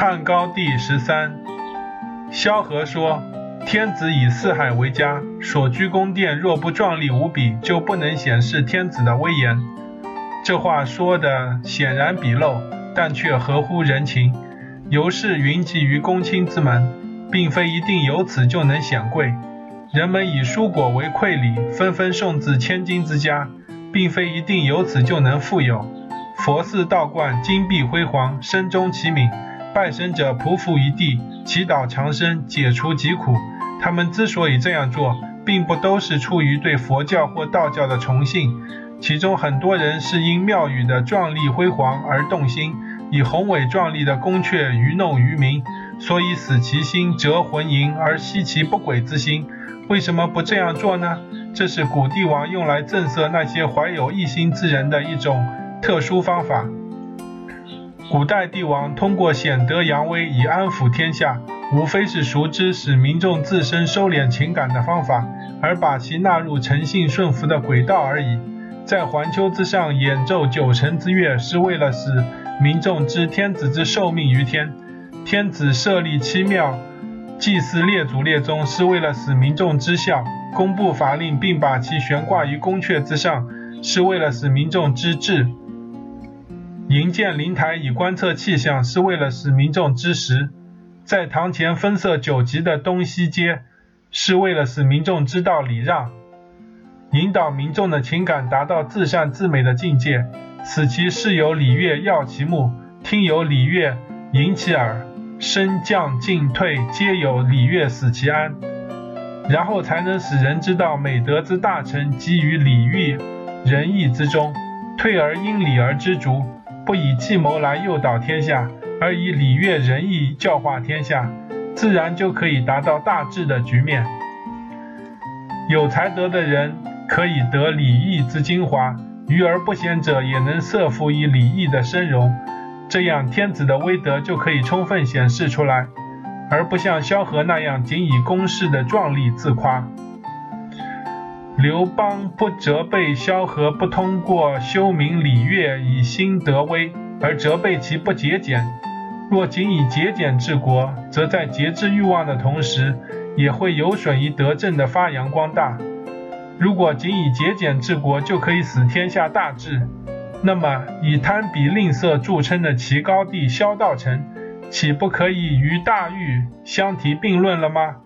汉高帝十三，萧何说：“天子以四海为家，所居宫殿若不壮丽无比，就不能显示天子的威严。”这话说的显然鄙陋，但却合乎人情。由是云集于公卿之门，并非一定由此就能显贵。人们以蔬果为馈礼，纷纷送至千金之家，并非一定由此就能富有。佛寺道观金碧辉煌，声中齐鸣。拜神者匍匐于地，祈祷长生，解除疾苦。他们之所以这样做，并不都是出于对佛教或道教的崇信，其中很多人是因庙宇的壮丽辉煌而动心，以宏伟壮丽的宫阙愚弄愚民，所以死其心，折魂萦，而息其不轨之心。为什么不这样做呢？这是古帝王用来震慑那些怀有异心之人的一种特殊方法。古代帝王通过显德扬威以安抚天下，无非是熟知使民众自身收敛情感的方法，而把其纳入诚信顺服的轨道而已。在环丘之上演奏九成之乐，是为了使民众知天子之受命于天；天子设立七庙，祭祀列祖列宗，是为了使民众知孝；公布法令，并把其悬挂于宫阙之上，是为了使民众知治。营建灵台以观测气象，是为了使民众知时；在堂前分设九级的东西街，是为了使民众知道礼让，引导民众的情感达到至善至美的境界，此其视有礼乐耀其目，听有礼乐引其耳，升降进退皆有礼乐使其安，然后才能使人知道美德之大成基于礼遇仁义之中，退而因礼而知足。不以计谋来诱导天下，而以礼乐仁义教化天下，自然就可以达到大治的局面。有才德的人可以得礼义之精华，愚而不贤者也能设服以礼义的深容，这样天子的威德就可以充分显示出来，而不像萧何那样仅以公事的壮丽自夸。刘邦不责备萧何不通过修明礼乐以兴德威，而责备其不节俭。若仅以节俭治国，则在节制欲望的同时，也会有损于德政的发扬光大。如果仅以节俭治国就可以使天下大治，那么以贪鄙吝啬著称的齐高帝萧道成，岂不可以与大禹相提并论了吗？